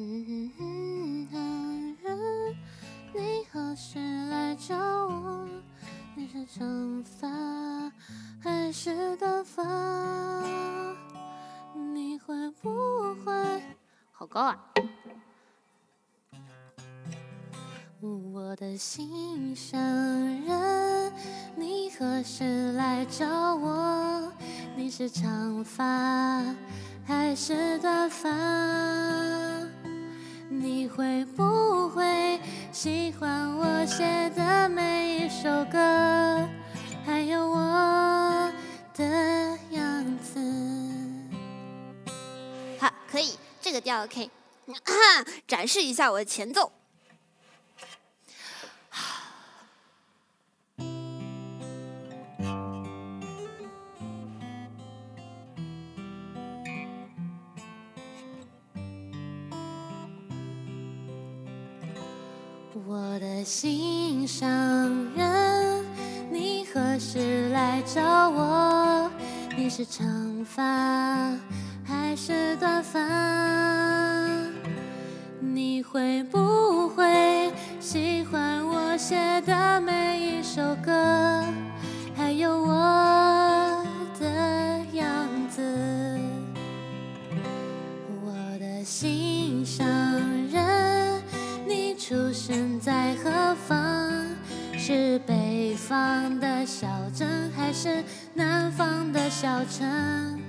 嗯哼哼，人，你何时来找我？你是长发还是短发？你会不会？好高啊！我的心上人，你何时来找我？你是长发还是短发？你会不会喜欢我写的每一首歌，还有我的样子？好，可以，这个调 OK。展示一下我的前奏。我的心上人，你何时来找我？你是长发还是短发？你会不会喜欢我写的每一首歌，还有我的样子？我的心上是北方的小镇，还是南方的小城？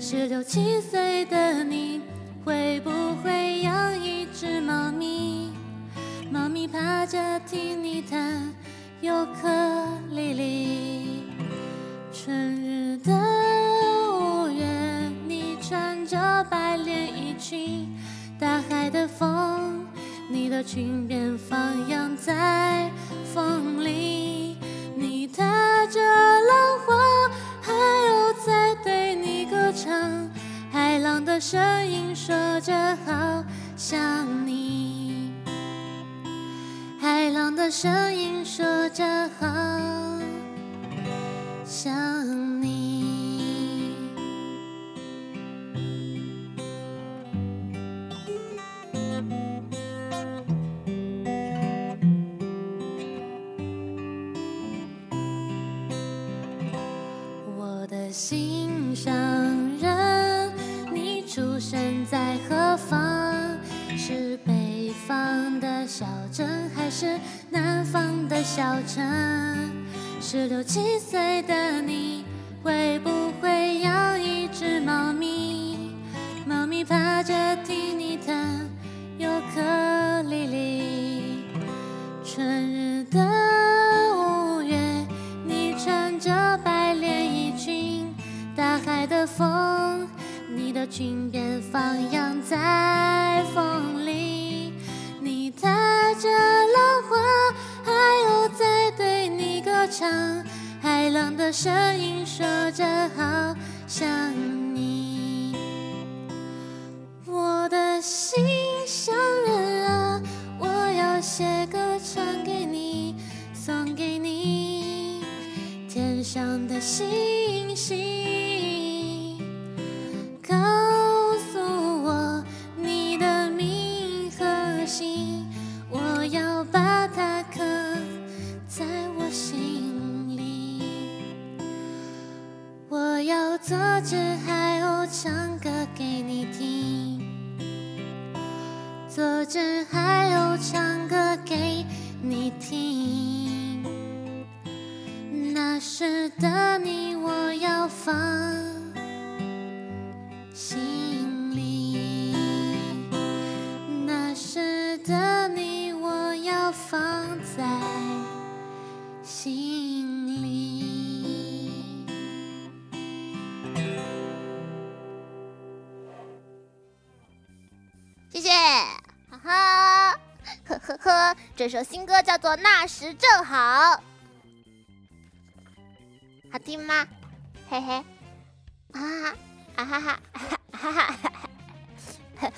十六七岁的你，会不会养一只猫咪？猫咪趴着听你弹尤克里里。春日的五月，你穿着白连衣裙，大海的风，你的裙边放扬在海浪的声音说着好想你，海浪的声音说着好想你。我的心上方的小镇，还是南方的小城？十六七岁的你，会不会养一只猫咪？猫咪趴着听你弹尤克里里。春日的五月，你穿着白连衣裙，大海的风，你的裙边放扬在风唱，海浪的声音说着好想你。我的心上人啊，我要写歌唱给你，送给你天上的星星，要做只海鸥唱歌给你听，做只海鸥唱歌给你听。那时的你，我要放心里；那时的你，我要放在这首新歌叫做《那时正好》，好听吗？嘿嘿，啊哈啊哈哈哈哈哈哈。